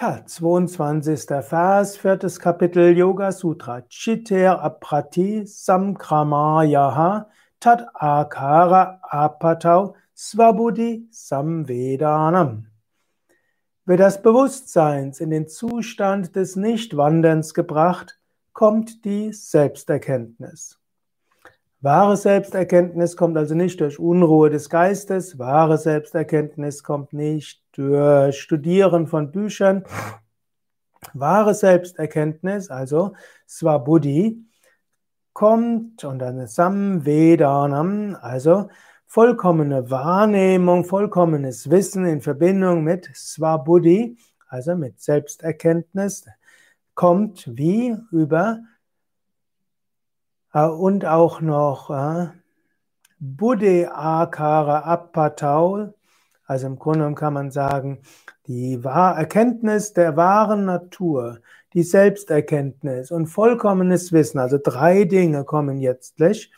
Ja, 22. Vers, viertes Kapitel Yoga Sutra. Chiter aprati samkramayaha tat akara apatau svabudhi samvedanam. Wird das Bewusstseins in den Zustand des Nichtwanderns gebracht, kommt die Selbsterkenntnis. Wahre Selbsterkenntnis kommt also nicht durch Unruhe des Geistes, wahre Selbsterkenntnis kommt nicht durch Studieren von Büchern. Wahre Selbsterkenntnis, also Swabudhi, kommt und dann Samvedanam, also vollkommene Wahrnehmung, vollkommenes Wissen in Verbindung mit Swabudhi, also mit Selbsterkenntnis, kommt wie über und auch noch äh, Buddhe Akara Appataul, also im Grunde genommen kann man sagen, die Erkenntnis der wahren Natur, die Selbsterkenntnis und vollkommenes Wissen, also drei Dinge kommen letztlich,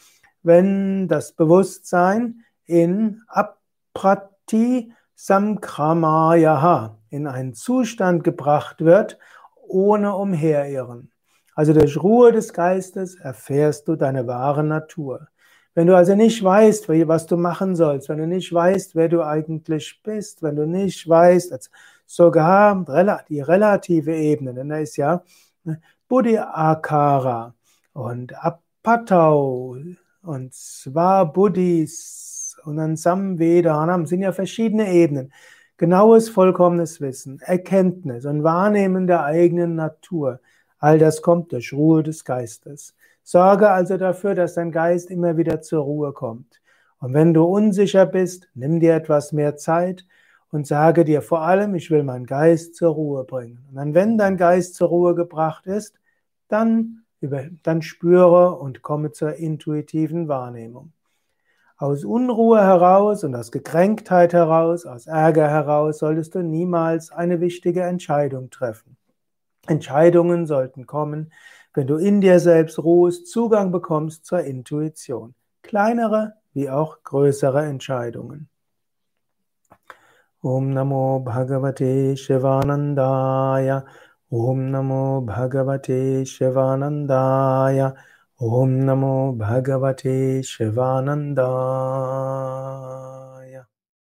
wenn das Bewusstsein in Aprati Samkramayaha in einen Zustand gebracht wird, ohne Umherirren. Also durch Ruhe des Geistes erfährst du deine wahre Natur. Wenn du also nicht weißt, was du machen sollst, wenn du nicht weißt, wer du eigentlich bist, wenn du nicht weißt, sogar die relative Ebene, denn da ist ja ne, Buddhi Akara und Apatau und Buddhis und dann Samvedanam sind ja verschiedene Ebenen. Genaues, vollkommenes Wissen, Erkenntnis und Wahrnehmen der eigenen Natur. All das kommt durch Ruhe des Geistes. Sorge also dafür, dass dein Geist immer wieder zur Ruhe kommt. Und wenn du unsicher bist, nimm dir etwas mehr Zeit und sage dir vor allem, ich will meinen Geist zur Ruhe bringen. Und dann, wenn dein Geist zur Ruhe gebracht ist, dann, dann spüre und komme zur intuitiven Wahrnehmung. Aus Unruhe heraus und aus Gekränktheit heraus, aus Ärger heraus solltest du niemals eine wichtige Entscheidung treffen. Entscheidungen sollten kommen, wenn du in dir selbst ruhst, Zugang bekommst zur Intuition. Kleinere wie auch größere Entscheidungen. Om Namo Bhagavate Shivanandaya. Om Namo Bhagavate Shivanandaya. Om Namo Bhagavate Shivanandaya.